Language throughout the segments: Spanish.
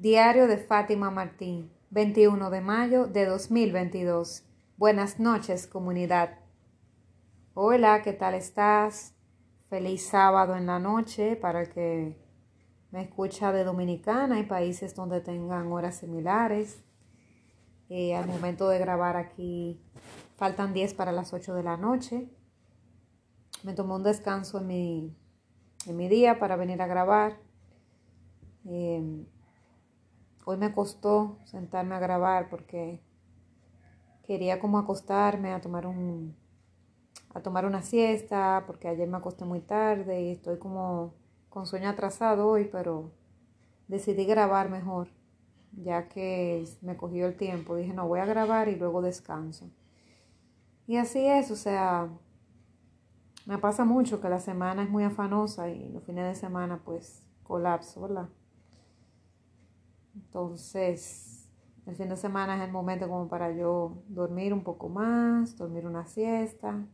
Diario de Fátima Martín, 21 de mayo de 2022. Buenas noches, comunidad. Hola, ¿qué tal estás? Feliz sábado en la noche para el que me escucha de Dominicana y países donde tengan horas similares. Eh, al momento de grabar aquí faltan 10 para las 8 de la noche. Me tomé un descanso en mi, en mi día para venir a grabar. Eh, Hoy me costó sentarme a grabar porque quería como acostarme a tomar un a tomar una siesta porque ayer me acosté muy tarde y estoy como con sueño atrasado hoy, pero decidí grabar mejor, ya que me cogió el tiempo. Dije, no, voy a grabar y luego descanso. Y así es, o sea, me pasa mucho que la semana es muy afanosa y los fines de semana pues colapso, ¿verdad? Entonces, el fin de semana es el momento como para yo dormir un poco más, dormir una siesta,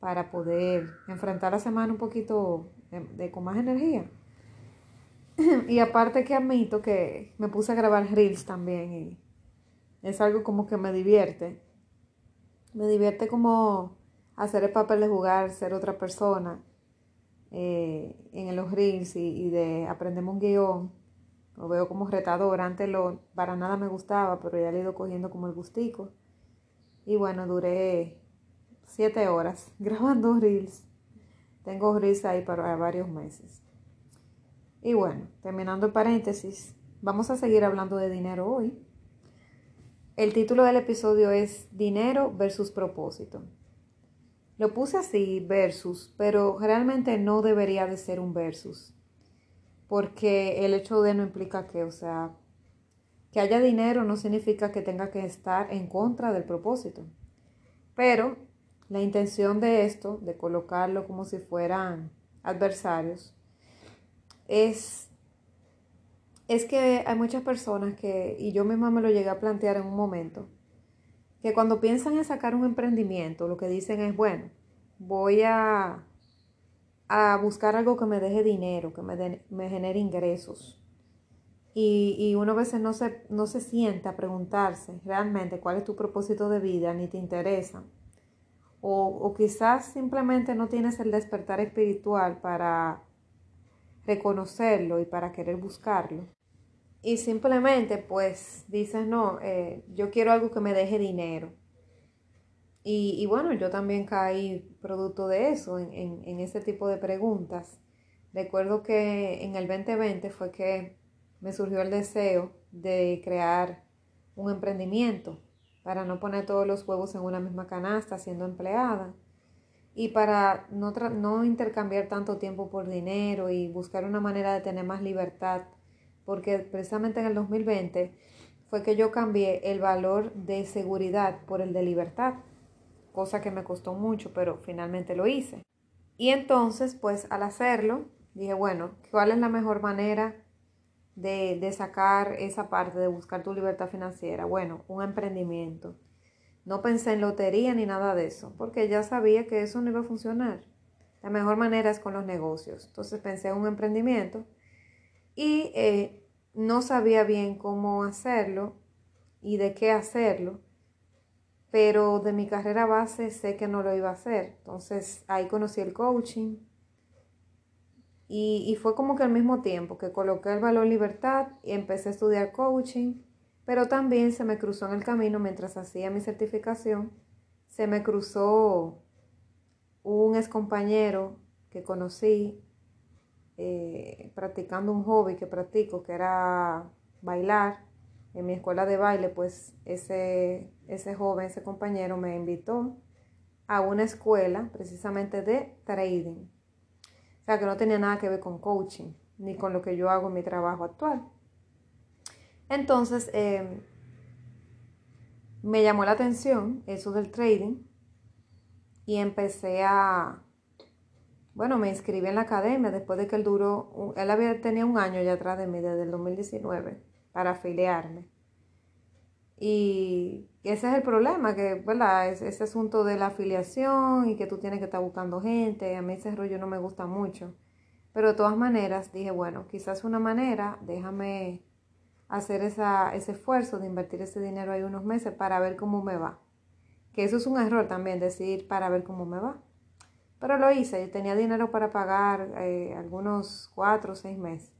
para poder enfrentar la semana un poquito de, con más energía. y aparte que admito que me puse a grabar reels también y es algo como que me divierte. Me divierte como hacer el papel de jugar, ser otra persona eh, en los reels y, y de aprendemos un guion lo veo como retador. Antes lo, para nada me gustaba, pero ya le he ido cogiendo como el gustico. Y bueno, duré siete horas grabando reels. Tengo reels ahí para varios meses. Y bueno, terminando el paréntesis, vamos a seguir hablando de dinero hoy. El título del episodio es Dinero versus propósito. Lo puse así, versus, pero realmente no debería de ser un versus porque el hecho de no implica que, o sea, que haya dinero no significa que tenga que estar en contra del propósito. Pero la intención de esto, de colocarlo como si fueran adversarios, es, es que hay muchas personas que, y yo misma me lo llegué a plantear en un momento, que cuando piensan en sacar un emprendimiento, lo que dicen es, bueno, voy a a buscar algo que me deje dinero, que me, me genere ingresos. Y, y, uno a veces no se, no se siente a preguntarse realmente cuál es tu propósito de vida, ni te interesa. O, o quizás simplemente no tienes el despertar espiritual para reconocerlo y para querer buscarlo. Y simplemente pues dices, no, eh, yo quiero algo que me deje dinero y, bueno, yo también caí producto de eso, en, ese tipo de preguntas. Recuerdo que en el 2020 fue que me surgió el deseo de crear un emprendimiento para no poner todos los huevos en una misma canasta siendo empleada y para no, no intercambiar tanto tiempo por dinero y buscar una manera de tener más libertad, porque precisamente en el 2020 fue que yo cambié el valor de seguridad por el de libertad cosa que me costó mucho, pero finalmente lo hice. Y entonces, pues al hacerlo, dije, bueno, ¿cuál es la mejor manera de, de sacar esa parte, de buscar tu libertad financiera? Bueno, un emprendimiento. No pensé en lotería ni nada de eso, porque ya sabía que eso no iba a funcionar. La mejor manera es con los negocios. Entonces pensé en un emprendimiento y eh, no sabía bien cómo hacerlo y de qué hacerlo pero de mi carrera base sé que no lo iba a hacer. Entonces ahí conocí el coaching y, fue como que al mismo tiempo que coloqué el valor libertad y empecé a estudiar coaching, pero también se me cruzó en el camino mientras hacía mi certificación, se me cruzó un ex compañero que conocí eh, practicando un hobby que practico, que era bailar en mi escuela de baile, pues ese, ese joven, ese compañero me invitó a una escuela precisamente de trading. O sea, que no tenía nada que ver con coaching, ni con lo que yo hago en mi trabajo actual. Entonces, em, me llamó la atención eso del trading y empecé a, bueno, me inscribí en la academia después de que él duró, él había, tenía un año ya atrás de mí, desde el 2019 para afiliarme. Y ese es el problema, que, ¿verdad? Es ese asunto de la afiliación y que tú tienes que estar buscando gente. A mí ese rollo no me gusta mucho. Pero de todas maneras dije, bueno, quizás una manera, déjame hacer esa, ese esfuerzo de invertir ese dinero ahí unos meses para ver cómo me va. Que eso es un error también, decir para ver cómo me va. Pero lo hice, yo tenía dinero para pagar eh, algunos cuatro o seis meses.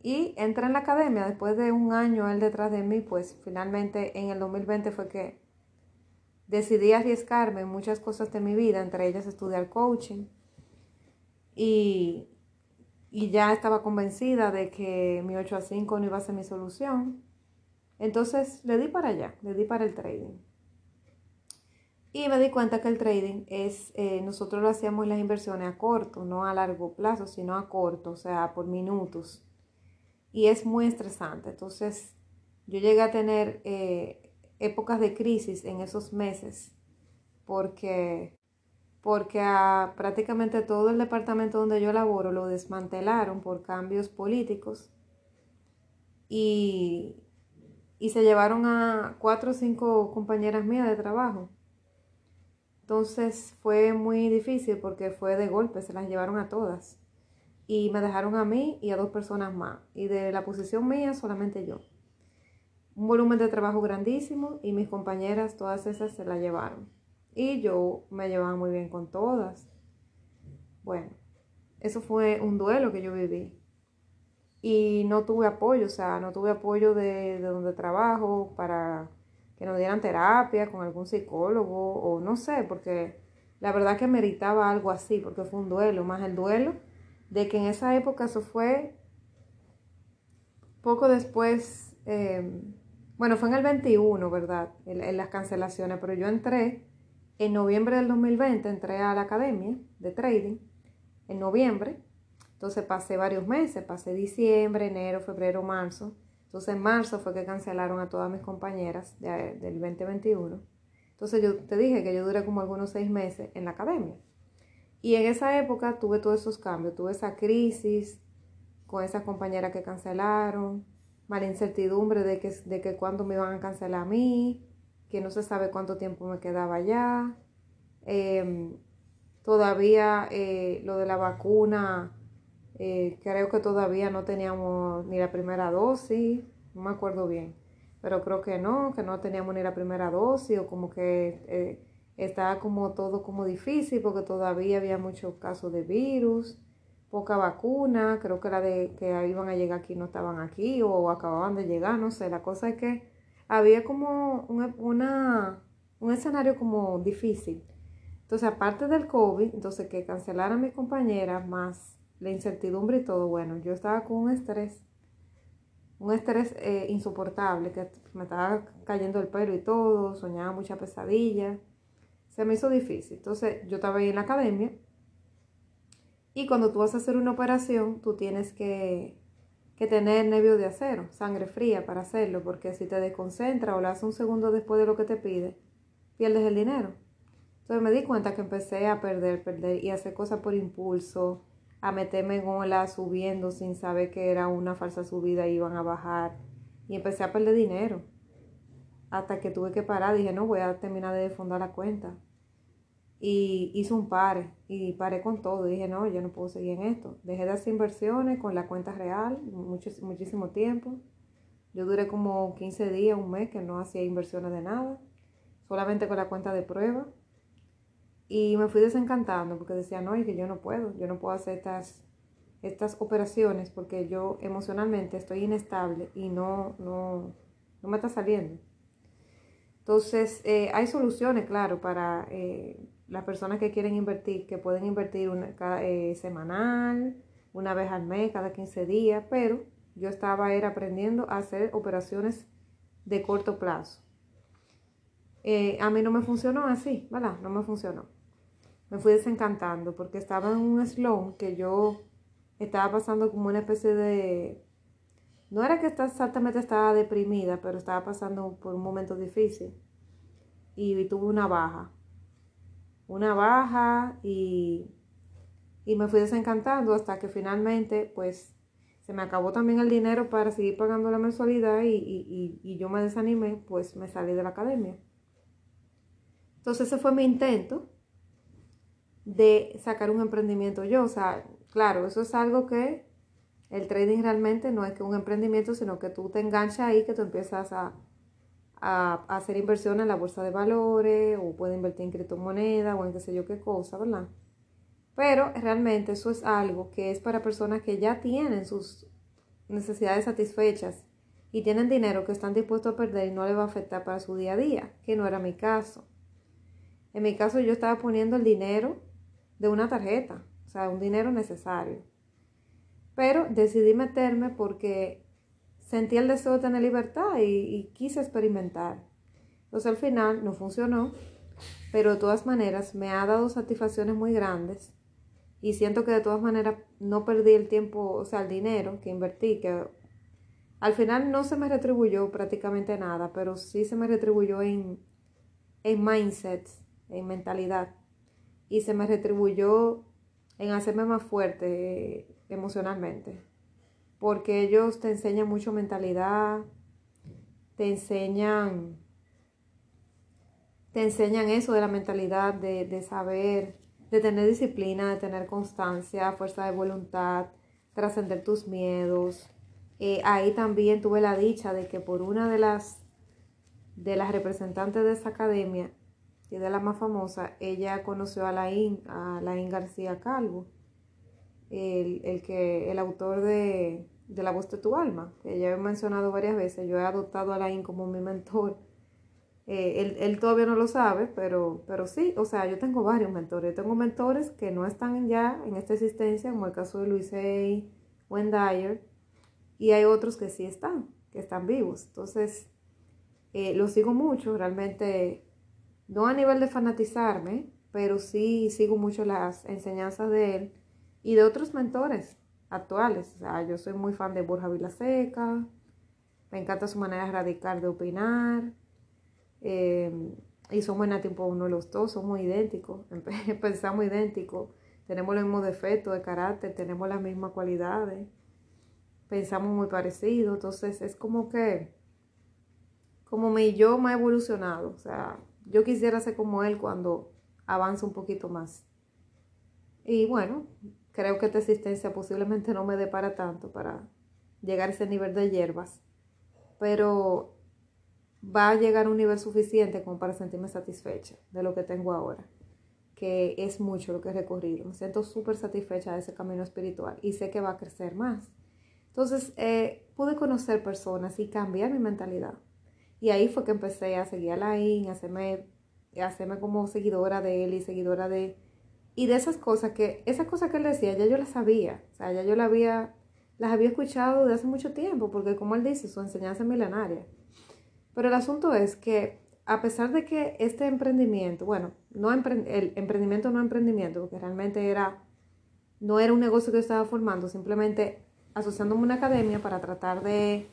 Y entré en la academia después de un año él detrás de mí, pues finalmente en el 2020 fue que decidí arriesgarme en muchas cosas de mi vida, entre ellas estudiar coaching. Y, y ya estaba convencida de que mi 8 a 5 no iba a ser mi solución. Entonces le di para allá, le di para el trading. Y me di cuenta que el trading es, eh, nosotros lo hacíamos las inversiones a corto, no a largo plazo, sino a corto, o sea, por minutos. Y es muy estresante. Entonces, yo llegué a tener eh, épocas de crisis en esos meses, porque, porque a prácticamente todo el departamento donde yo laboro lo desmantelaron por cambios políticos y, y se llevaron a cuatro o cinco compañeras mías de trabajo entonces fue muy difícil porque fue de golpe, se las llevaron a todas. Y me dejaron a mí y a dos personas más. Y de la posición mía solamente yo. Un volumen de trabajo grandísimo y mis compañeras, todas esas, se la llevaron. Y yo me llevaba muy bien con todas. Bueno, eso fue un duelo que yo viví. Y no tuve apoyo, o sea, no tuve apoyo de, de donde trabajo para que nos dieran terapia con algún psicólogo o no sé, porque la verdad que meritaba algo así, porque fue un duelo, más el duelo de que en esa época eso fue poco después, em, bueno, fue en el 21, ¿verdad? En, las cancelaciones, pero yo entré en noviembre del 2020, entré a la academia de trading, en noviembre, entonces pasé varios meses, pasé diciembre, enero, febrero, marzo, entonces en marzo fue que cancelaron a todas mis compañeras del 2021. Entonces yo te dije que yo duré como algunos seis meses en la academia. Y en esa época tuve todos esos cambios, tuve esa crisis con esas compañeras que cancelaron, mala incertidumbre de que, de que cuándo me iban a cancelar a mí, que no se sabe cuánto tiempo me quedaba allá. Em, todavía eh, lo de la vacuna eh, creo que todavía no teníamos ni la primera dosis, no me acuerdo bien, pero creo que no, que no teníamos ni la primera dosis o como que eh, estaba como todo como difícil porque todavía había muchos casos de virus, poca vacuna, creo que la de que iban a llegar aquí no estaban aquí o acababan de llegar, no sé, la cosa es que había como un, una, un escenario como difícil. Entonces, aparte del COVID, entonces que cancelaran mis compañeras más la incertidumbre y todo, bueno, yo estaba con un estrés, un estrés eh, insoportable, que me estaba cayendo el pelo y todo, soñaba mucha pesadilla, se me hizo difícil. Entonces yo estaba ahí en la academia y cuando tú vas a hacer una operación, tú tienes que, que tener nervio de acero, sangre fría para hacerlo, porque si te desconcentra o lo haces un segundo después de lo que te pide, pierdes el dinero. Entonces me di cuenta que empecé a perder, perder y hacer cosas por impulso, a meterme en ola subiendo sin saber que era una falsa subida y iban a bajar. Y empecé a perder dinero. Hasta que tuve que parar, dije, no, voy a terminar de fundar la cuenta. Y hice un pare y paré con todo. Dije, no, yo no puedo seguir en esto. Dejé de hacer inversiones con la cuenta real mucho, muchísimo tiempo. Yo duré como 15 días, un mes que no hacía inversiones de nada. Solamente con la cuenta de prueba. Y me fui desencantando porque decía, no, y que yo no puedo, yo no puedo hacer estas, estas operaciones porque yo emocionalmente estoy inestable y no, no, no me está saliendo. Entonces, eh, hay soluciones, claro, para eh, las personas que quieren invertir, que pueden invertir una, eh, semanal, una vez al mes, cada 15 días, pero yo estaba era aprendiendo a hacer operaciones de corto plazo. a mí no me funcionó así, ¿verdad? No me funcionó me fui desencantando porque estaba en un slow que yo estaba pasando como una especie de... No era que exactamente estaba deprimida, pero estaba pasando por un momento difícil. Y tuve una baja. Una baja y, y me fui desencantando hasta que finalmente pues se me acabó también el dinero para seguir pagando la mensualidad y, y, y yo me desanimé, pues me salí de la academia. Entonces ese fue mi intento de sacar un emprendimiento yo. O sea, claro, eso es algo que El trading realmente no es que un emprendimiento, sino que tú te enganchas ahí, que tú empiezas a, a, hacer inversión en la bolsa de valores o puedes invertir en criptomonedas o en qué sé yo qué cosa, ¿verdad? Pero realmente eso es algo que es para personas que ya tienen sus necesidades satisfechas y tienen dinero que están dispuestos a perder y no les va a afectar para su día a día, que no era mi caso. En mi caso yo estaba poniendo el dinero de una tarjeta, o sea, un dinero necesario. Pero decidí meterme porque sentí el deseo de tener libertad y, quise experimentar. Entonces al final no funcionó, pero de todas maneras me ha dado satisfacciones muy grandes y siento que de todas maneras no perdí el tiempo, o sea, el dinero que invertí, que al final no se me retribuyó prácticamente nada, pero sí se me retribuyó en, en mindset, en mentalidad. Y se me retribuyó en hacerme más fuerte emocionalmente. Porque ellos te enseñan mucho mentalidad, te enseñan, te enseñan eso de la mentalidad, de, de saber, de tener disciplina, de tener constancia, fuerza de voluntad, trascender tus miedos, eh, ahí también tuve la dicha de que por una de las, de las representantes de esa academia, y de la más famosa, ella conoció a Laín, a Laín García Calvo, el, el, que, el autor de, de La voz de tu alma, que ya he mencionado varias veces. Yo he adoptado a Laín como mi mentor. Eh, él, él, todavía no lo sabe, pero, pero sí, o sea, yo tengo varios mentores. Yo tengo mentores que no están ya en esta existencia, como el caso de Luis A. Wendayer, y hay otros que sí están, que están vivos. Entonces, eh, lo sigo mucho, realmente, no a nivel de fanatizarme, pero sí sigo mucho las enseñanzas de él y de otros mentores actuales. O sea, yo soy muy fan de Borja Vilaseca, me encanta su manera radical de opinar. Eh, y somos en tiempo uno de los dos, somos idénticos, pensamos idénticos, tenemos los mismos defectos de carácter, tenemos las mismas cualidades pensamos muy parecido, entonces es como que, como mi yo me ha evolucionado, o sea, yo quisiera ser como él cuando avanza un poquito más. Y bueno, creo que esta existencia posiblemente no me dé para tanto, para llegar a ese nivel de hierbas, pero va a llegar a un nivel suficiente como para sentirme satisfecha de lo que tengo ahora, que es mucho lo que he recorrido. Me siento súper satisfecha de ese camino espiritual y sé que va a crecer más. Entonces eh, pude conocer personas y cambiar mi mentalidad. Y ahí fue que empecé a seguir a Laín, a hacerme, a hacerme como seguidora de él y seguidora de... Y de esas cosas que, esas cosas que él decía, ya yo las sabía. O sea, ya yo las había, las había escuchado de hace mucho tiempo, porque como él dice, su enseñanza es milenaria. Pero el asunto es que a pesar de que este emprendimiento, bueno, no el emprendimiento no emprendimiento, porque realmente era, no era un negocio que estaba formando, simplemente asociándome a una academia para tratar de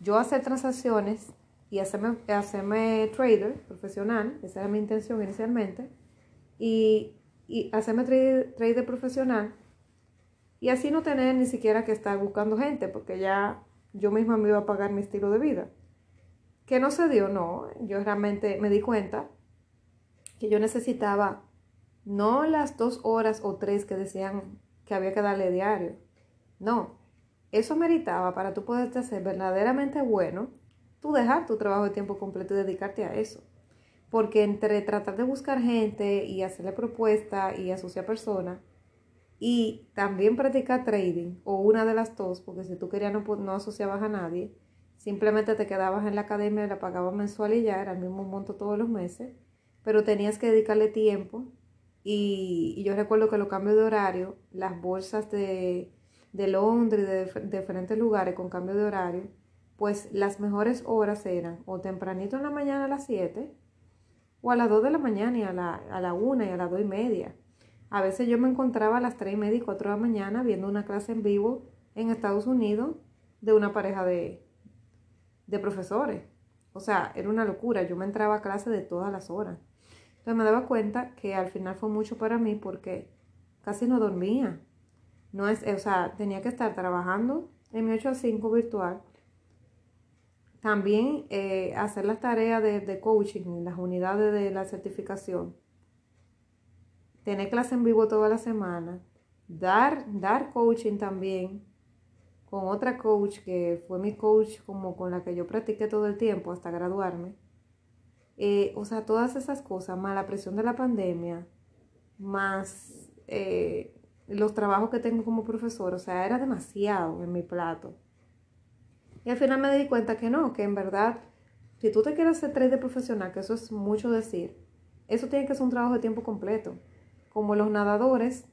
yo hacer transacciones y hacerme, hacerme trader profesional, esa era mi intención inicialmente, y, y hacerme trader, trader profesional y así no tener ni siquiera que estar buscando gente, porque ya yo misma me iba a pagar mi estilo de vida. Que no se dio, no, yo realmente me di cuenta que yo necesitaba no las dos horas o tres que decían que había que darle diario, no, eso meritaba para tú poderte hacer verdaderamente bueno, tú dejar tu trabajo de tiempo completo y dedicarte a eso. Porque entre tratar de buscar gente y hacerle propuesta y asociar personas y también practicar trading o una de las dos, porque si tú querías no, no asociabas a nadie, simplemente te quedabas en la academia la pagabas mensual y ya era el mismo monto todos los meses, pero tenías que dedicarle tiempo y, y yo recuerdo que los cambios de horario, las bolsas de de Londres, de, diferentes lugares con cambio de horario, pues las mejores horas eran o tempranito en la mañana a las 7 o a las 2 de la mañana y a la, a la 1 y a las 2 y media. A veces yo me encontraba a las 3 y media y 4 de la mañana viendo una clase en vivo en Estados Unidos de una pareja de, de profesores. O sea, era una locura. Yo me entraba a clase de todas las horas. Entonces me daba cuenta que al final fue mucho para mí porque casi no dormía. No es, o sea, tenía que estar trabajando en mi 8 a 5 virtual. También eh, hacer las tareas de, de coaching en las unidades de la certificación. Tener clase en vivo toda la semana. Dar, dar coaching también con otra coach que fue mi coach como con la que yo practiqué todo el tiempo hasta graduarme. Eh, o sea, todas esas cosas, más la presión de la pandemia, más eh, los trabajos que tengo como profesor, o sea, era demasiado en mi plato. Y al final me di cuenta que no, que en verdad, si tú te quieres hacer trader profesional, que eso es mucho decir, eso tiene que ser un trabajo de tiempo completo. Como los nadadores,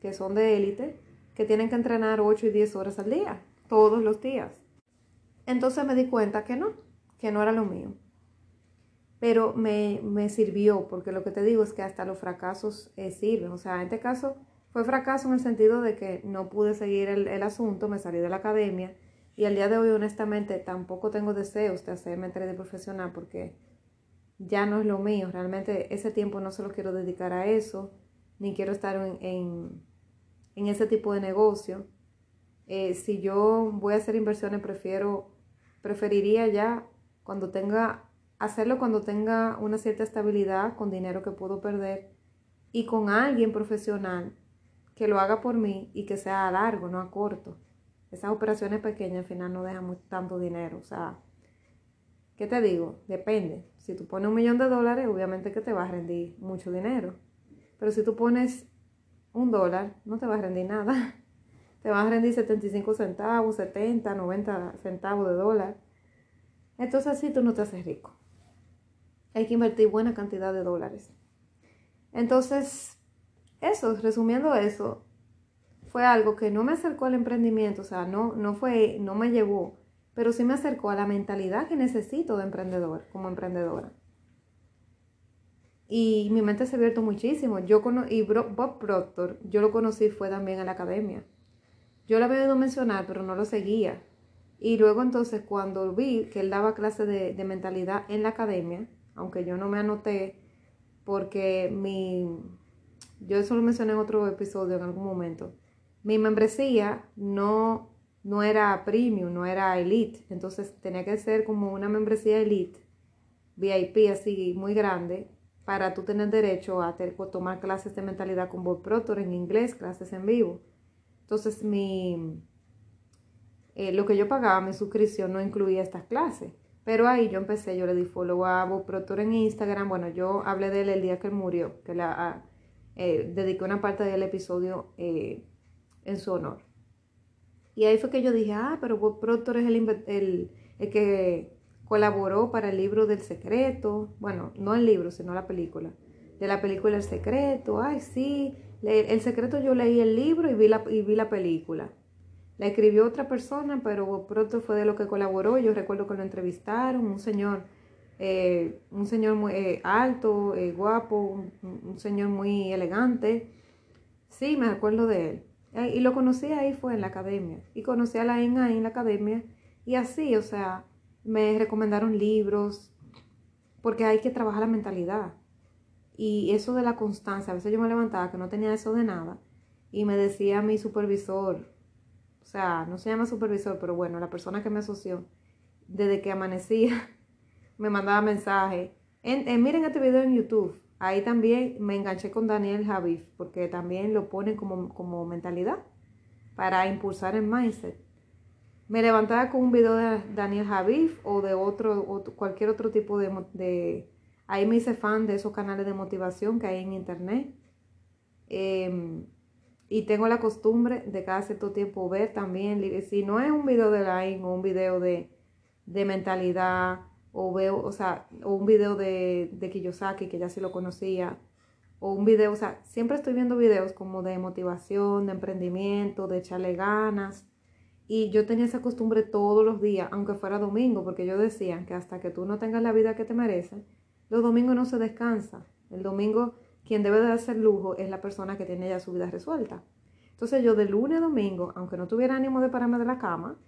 que son de élite, que tienen que entrenar 8 y 10 horas al día, todos los días. Entonces me di cuenta que no, que no era lo mío. Pero me, me sirvió, porque lo que te digo es que hasta los fracasos eh, sirven. O sea, en este caso fue fracaso en el sentido de que no pude seguir el, el asunto, me salí de la academia y al día de hoy honestamente tampoco tengo deseos de hacerme de profesional porque ya no es lo mío. Realmente ese tiempo no se lo quiero dedicar a eso, ni quiero estar en, en, ese tipo de negocio. Eh, si yo voy a hacer inversiones, prefiero, preferiría ya cuando tenga, hacerlo cuando tenga una cierta estabilidad con dinero que puedo perder y con alguien profesional que lo haga por mí y que sea a largo, no a corto. Esas operaciones pequeñas al final no dejan tanto dinero. O sea, ¿qué te digo? Depende. Si tú pones un millón de dólares, obviamente que te va a rendir mucho dinero. Pero si tú pones un dólar, no te va a rendir nada. Te va a rendir 75 centavos, 70, 90 centavos de dólar. Entonces así tú no te haces rico. Hay que invertir buena cantidad de dólares. Entonces, eso, resumiendo eso, fue algo que no me acercó al emprendimiento, o sea, no, no fue, no me llevó pero sí me acercó a la mentalidad que necesito de emprendedor, como emprendedora. Y mi mente se abierto muchísimo. Yo y Bob Proctor, yo lo conocí fue también en la academia. Yo lo había oído mencionar, pero no lo seguía. Y luego entonces cuando vi que él daba clases de, de, mentalidad en la academia, aunque yo no me anoté porque mi, yo eso lo mencioné en otro episodio en algún momento, mi membresía no no era premium, no era elite, entonces tenía que ser como una membresía elite, VIP así muy grande, para tú tener derecho a tomar clases de mentalidad con Bob Proctor en inglés, clases en vivo. Entonces mi, eh, lo que yo pagaba, mi suscripción no incluía estas clases. Pero ahí yo empecé, yo le di follow a Bob Proctor en Instagram. Bueno, yo hablé de él el día que él murió, que la, ah, eh, dediqué una parte del episodio eh, en su honor. Y ahí fue que yo dije, ah, pero Bob Proctor es el, el, que colaboró para el libro del secreto. Bueno, no el libro, sino la película. De la película El secreto. Ay, sí. El secreto yo leí el libro y vi la, y vi la película. La escribió otra persona, pero Bob Proctor fue de lo que colaboró. Yo recuerdo que lo entrevistaron, un señor, eh, un señor muy eh, alto, eh, guapo, un, señor muy elegante. Sí, me acuerdo de él. Y lo conocí ahí fue en la academia. Y conocí a la ENA ahí en la academia. Y así, o sea, me recomendaron libros, porque hay que trabajar la mentalidad. Y eso de la constancia, a veces yo me levantaba que no tenía eso de nada. Y me decía mi supervisor, o sea, no se llama supervisor, pero bueno, la persona que me asoció, desde que amanecía, me mandaba mensajes. En, miren este video en YouTube. Ahí también me enganché con Daniel Javif, porque también lo pone como, mentalidad para impulsar el mindset. Me levantaba con un video de Daniel Javif o de otro, cualquier otro tipo de, de, Ahí me hice fan de esos canales de motivación que hay en internet. Em, y tengo la costumbre de cada cierto tiempo ver también, si no es un video de line o un video de, de mentalidad o veo, o sea, o un video de, de Kiyosaki, que ya sí lo conocía, o un video, o sea, siempre estoy viendo videos como de motivación, de emprendimiento, de echarle ganas. Y yo tenía esa costumbre todos los días, aunque fuera domingo, porque yo decía que hasta que tú no tengas la vida que te mereces, los domingos no se descansa. El domingo, quien debe de hacer lujo es la persona que tiene ya su vida resuelta. Entonces yo de lunes a domingo, aunque no tuviera ánimo de pararme de la cama,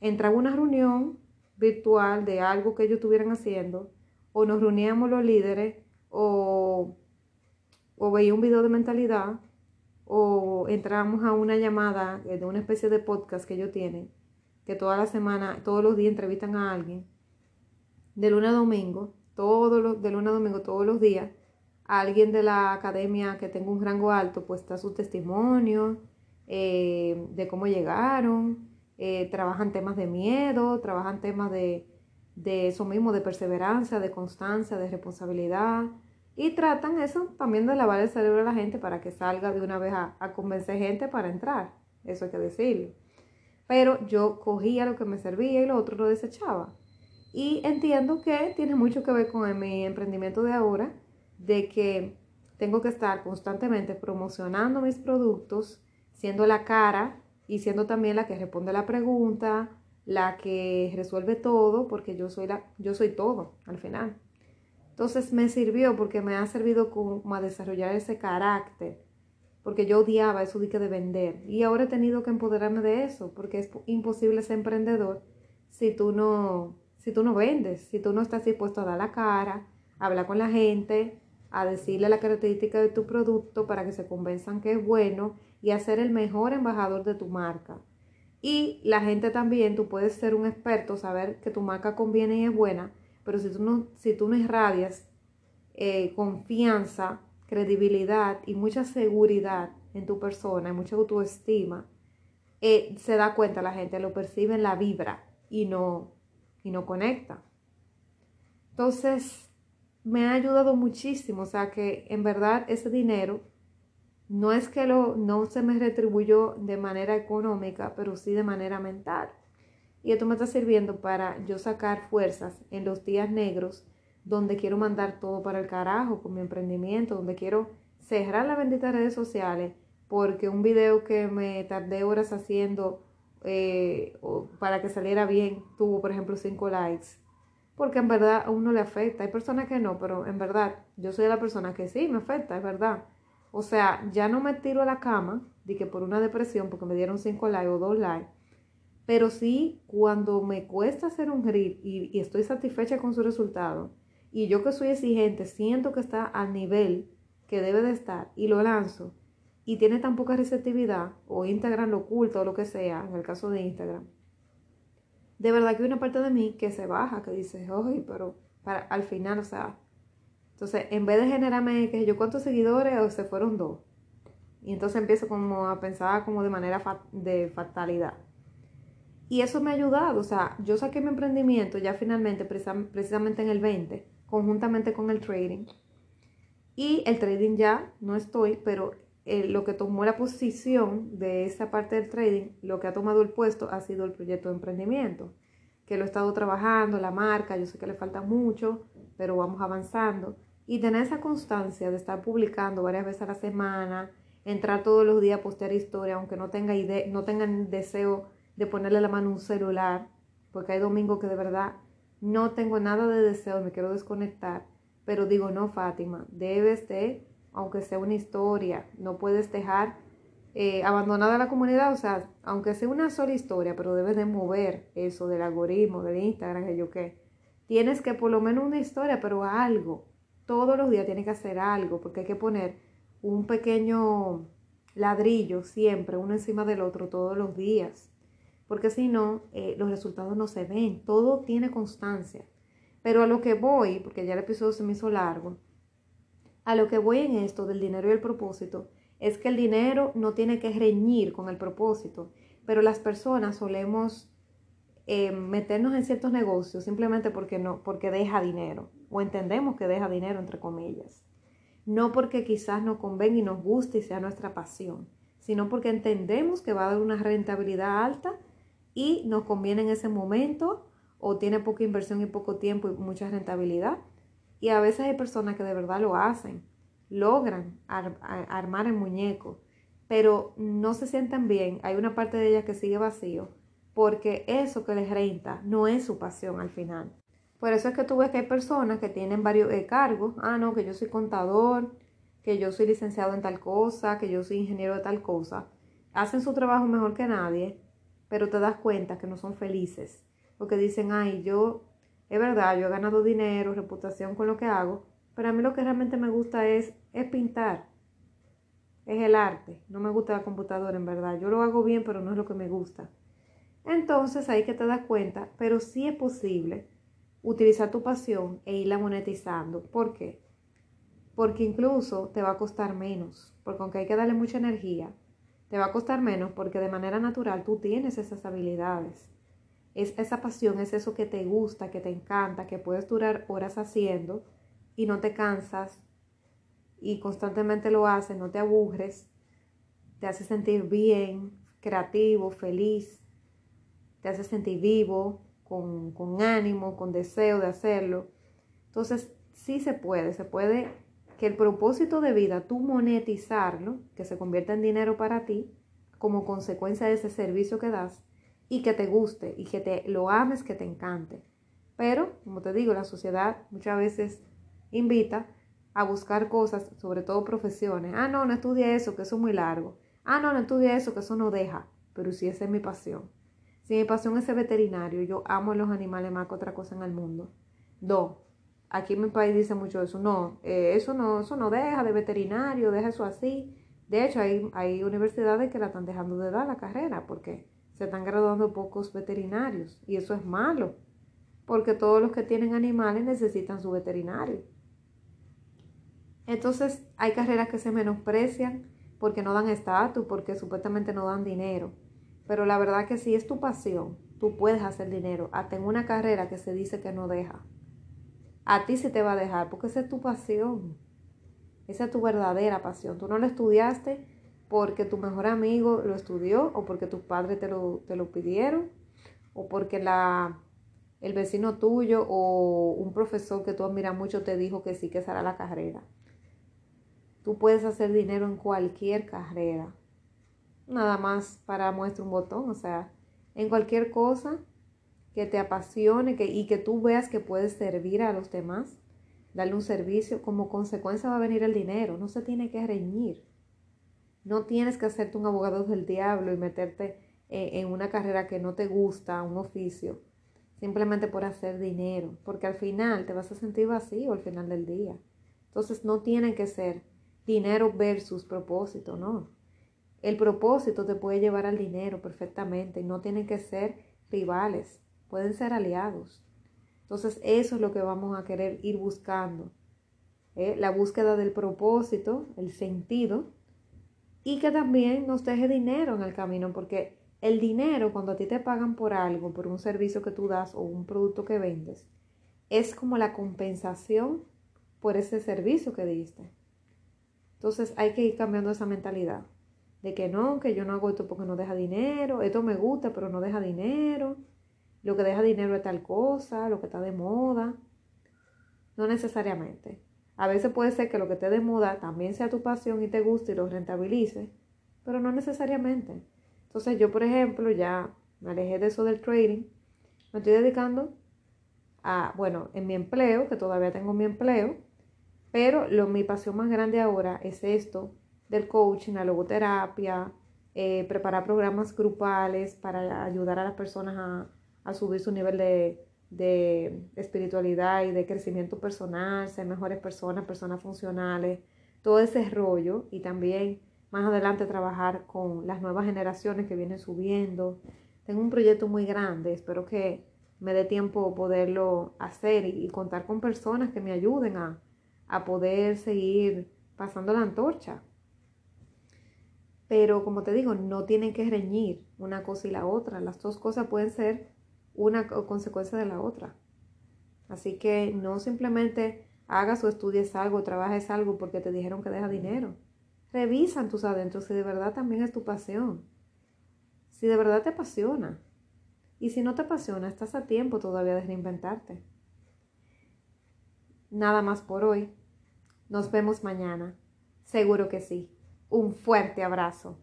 entraba a una reunión virtual de algo que ellos estuvieran haciendo, o nos reuníamos los líderes, o, o veía un video de mentalidad, o entrábamos a una llamada de una especie de podcast que ellos tienen, que toda la semana, todos los días entrevistan a alguien, de lunes a domingo, todos los, de lunes a domingo, todos los días, a alguien de la academia que tenga un rango alto, pues está su testimonio eh, de cómo llegaron, eh, trabajan temas de miedo, trabajan temas de, de eso mismo, de perseverancia, de constancia, de responsabilidad. Y tratan eso también de lavar el cerebro de la gente para que salga de una vez a, a convencer gente para entrar. Eso hay que decirlo. Pero yo cogía lo que me servía y lo otro lo desechaba. Y entiendo que tiene mucho que ver con mi emprendimiento de ahora, de que tengo que estar constantemente promocionando mis productos, siendo la cara y siendo también la que responde la pregunta, la que resuelve todo, porque yo soy, la, yo soy todo al final. Entonces me sirvió porque me ha servido como a desarrollar ese carácter, porque yo odiaba eso de que de vender y ahora he tenido que empoderarme de eso, porque es imposible ser emprendedor si tú no, si tú no vendes, si tú no estás dispuesto a dar la cara, a hablar con la gente, a decirle la característica de tu producto para que se convenzan que es bueno y a ser el mejor embajador de tu marca. Y la gente también, tú puedes ser un experto, saber que tu marca conviene y es buena, pero si tú no, si tú no irradias eh, confianza, credibilidad y mucha seguridad en tu persona, y mucha autoestima, eh, se da cuenta la gente, lo percibe en la vibra y no, y no conecta. Entonces, me ha ayudado muchísimo, o sea que en verdad ese dinero no es que lo, no se me retribuyó de manera económica, pero sí de manera mental. Y esto me está sirviendo para yo sacar fuerzas en los días negros donde quiero mandar todo para el carajo con mi emprendimiento, donde quiero cerrar las benditas redes sociales porque un video que me tardé horas haciendo eh, para que saliera bien tuvo, por ejemplo, cinco likes porque en verdad a uno le afecta. Hay personas que no, pero en verdad yo soy la persona que sí me afecta, es verdad. O sea, ya no me tiro a la cama de que por una depresión, porque me dieron cinco likes o dos likes, pero sí cuando me cuesta hacer un y, y estoy satisfecha con su resultado, y yo que soy exigente, siento que está al nivel que debe de estar y lo lanzo, y tiene tan poca receptividad, o Instagram lo oculta o lo que sea, en el caso de Instagram, de verdad que hay una parte de mí que se baja, que dice, oye, pero para, al final, o sea, entonces en vez de generarme que yo cuántos seguidores o se fueron dos. Y entonces empiezo como a pensar como de manera de fatalidad. Y eso me ha ayudado, o sea, yo saqué mi emprendimiento ya finalmente, precisamente en el 20, conjuntamente con el trading. Y el trading ya no estoy, pero eh, lo que tomó la posición de esa parte del trading, lo que ha tomado el puesto ha sido el proyecto de emprendimiento, que lo he estado trabajando, la marca, yo sé que le falta mucho, pero vamos avanzando. Y tener esa constancia de estar publicando varias veces a la semana, entrar todos los días a postear historia, aunque no tenga idea, no tengan deseo de ponerle la mano a un celular, porque hay domingos que de verdad no tengo nada de deseo, me quiero desconectar, pero digo, no, Fátima, debes de aunque sea una historia, no puedes dejar eh, abandonada la comunidad, o sea, aunque sea una sola historia, pero debes de mover eso del algoritmo, del Instagram, que yo qué. Tienes que por lo menos una historia, pero algo. Todos los días tienes que hacer algo, porque hay que poner un pequeño ladrillo siempre, uno encima del otro, todos los días. Porque si no, eh, los resultados no se ven. Todo tiene constancia. Pero a lo que voy, porque ya el episodio se me hizo largo, a lo que voy en esto del dinero y el propósito es que el dinero no tiene que reñir con el propósito, pero las personas solemos eh, meternos en ciertos negocios simplemente porque no, porque deja dinero, o entendemos que deja dinero entre comillas. No porque quizás nos convenga y nos guste y sea nuestra pasión, sino porque entendemos que va a dar una rentabilidad alta y nos conviene en ese momento o tiene poca inversión y poco tiempo y mucha rentabilidad y a veces hay personas que de verdad lo hacen, logran armar el muñeco, pero no se sienten bien. Hay una parte de ellas que sigue vacío porque eso que les renta no es su pasión al final. Por eso es que tú ves que hay personas que tienen varios eh, cargos. Ah, no, que yo soy contador, que yo soy licenciado en tal cosa, que yo soy ingeniero de tal cosa. Hacen su trabajo mejor que nadie, pero te das cuenta que no son felices. Porque dicen, ay, yo es verdad, yo he ganado dinero, reputación con lo que hago, pero a mí lo que realmente me gusta es, es pintar. Es el arte. No me gusta la computadora, en verdad. Yo lo hago bien, pero no es lo que me gusta. Entonces ahí que te das cuenta, pero sí es posible utilizar tu pasión e irla monetizando. ¿Por qué? Porque incluso te va a costar menos, porque aunque hay que darle mucha energía, te va a costar menos porque de manera natural tú tienes esas habilidades. Es esa pasión, es eso que te gusta, que te encanta, que puedes durar horas haciendo y no te cansas y constantemente lo haces, no te aburres, te hace sentir bien, creativo, feliz, te hace sentir vivo, con, ánimo, con deseo de hacerlo. Entonces, sí se puede, se puede que el propósito de vida, tú monetizarlo, que se convierta en dinero para ti, como consecuencia de ese servicio que das, y que te guste, y que te lo ames, que te encante. Pero, como te digo, la sociedad muchas veces invita a buscar cosas, sobre todo profesiones. Ah, no, no estudie eso, que eso es muy largo. Ah, no, no estudie eso, que eso no deja. Pero si esa es mi pasión. Si mi pasión es ser veterinario, yo amo los animales más que otra cosa en el mundo. Dos, aquí en mi país dice mucho eso. No, eh, eso no, eso no deja de veterinario, deja eso así. De hecho, hay, hay universidades que la están dejando de dar la carrera porque se están graduando pocos veterinarios. Y eso es malo, porque todos los que tienen animales necesitan su veterinario. Entonces, hay carreras que se menosprecian porque no dan estatus, porque supuestamente no dan dinero. Pero la verdad que si es tu pasión, tú puedes hacer dinero. Hasta en una carrera que se dice que no deja. A ti se te va a dejar porque esa es tu pasión. Esa es tu verdadera pasión. Tú no lo estudiaste porque tu mejor amigo lo estudió o porque tus padres te lo, te lo pidieron o porque la, el vecino tuyo o un profesor que tú admiras mucho te dijo que sí, que será la carrera. Tú puedes hacer dinero en cualquier carrera nada más para muestra un botón, o sea, en cualquier cosa que te apasione que, y que tú veas que puedes servir a los demás, darle un servicio, como consecuencia va a venir el dinero, no se tiene que reñir. No tienes que hacerte un abogado del diablo y meterte en una carrera que no te gusta, un oficio, simplemente por hacer dinero, porque al final te vas a sentir vacío al final del día. Entonces no tiene que ser dinero versus propósito, no. El propósito te puede llevar al dinero perfectamente y no tienen que ser rivales, pueden ser aliados. Entonces eso es lo que vamos a querer ir buscando. ¿eh? La búsqueda del propósito, el sentido y que también nos deje dinero en el camino porque el dinero cuando a ti te pagan por algo, por un servicio que tú das o un producto que vendes, es como la compensación por ese servicio que diste. Entonces hay que ir cambiando esa mentalidad de que no, que yo no hago esto porque no deja dinero, esto me gusta pero no deja dinero, lo que deja dinero es tal cosa, lo que está de moda. No necesariamente. A veces puede ser que lo que esté de moda también sea tu pasión y te guste y lo rentabilice, pero no necesariamente. Entonces yo, por ejemplo, ya me alejé de eso del trading, me estoy dedicando a, bueno, en mi empleo, que todavía tengo mi empleo, pero lo, mi pasión más grande ahora es esto, del coaching, la logoterapia, eh, preparar programas grupales para ayudar a las personas a, subir su nivel de, de, espiritualidad y de crecimiento personal, ser mejores personas, personas funcionales, todo ese rollo y también más adelante trabajar con las nuevas generaciones que vienen subiendo. Tengo un proyecto muy grande, espero que me dé tiempo poderlo hacer y, contar con personas que me ayuden a, a poder seguir pasando la antorcha. Pero como te digo, no tienen que reñir una cosa y la otra. Las dos cosas pueden ser una consecuencia de la otra. Así que no simplemente hagas o estudies algo, trabajes algo porque te dijeron que deja dinero. Revisa en tus adentros si de verdad también es tu pasión. Si de verdad te apasiona. Y si no te apasiona, estás a tiempo todavía de reinventarte. Nada más por hoy. Nos vemos mañana. Seguro que sí. Un fuerte abrazo.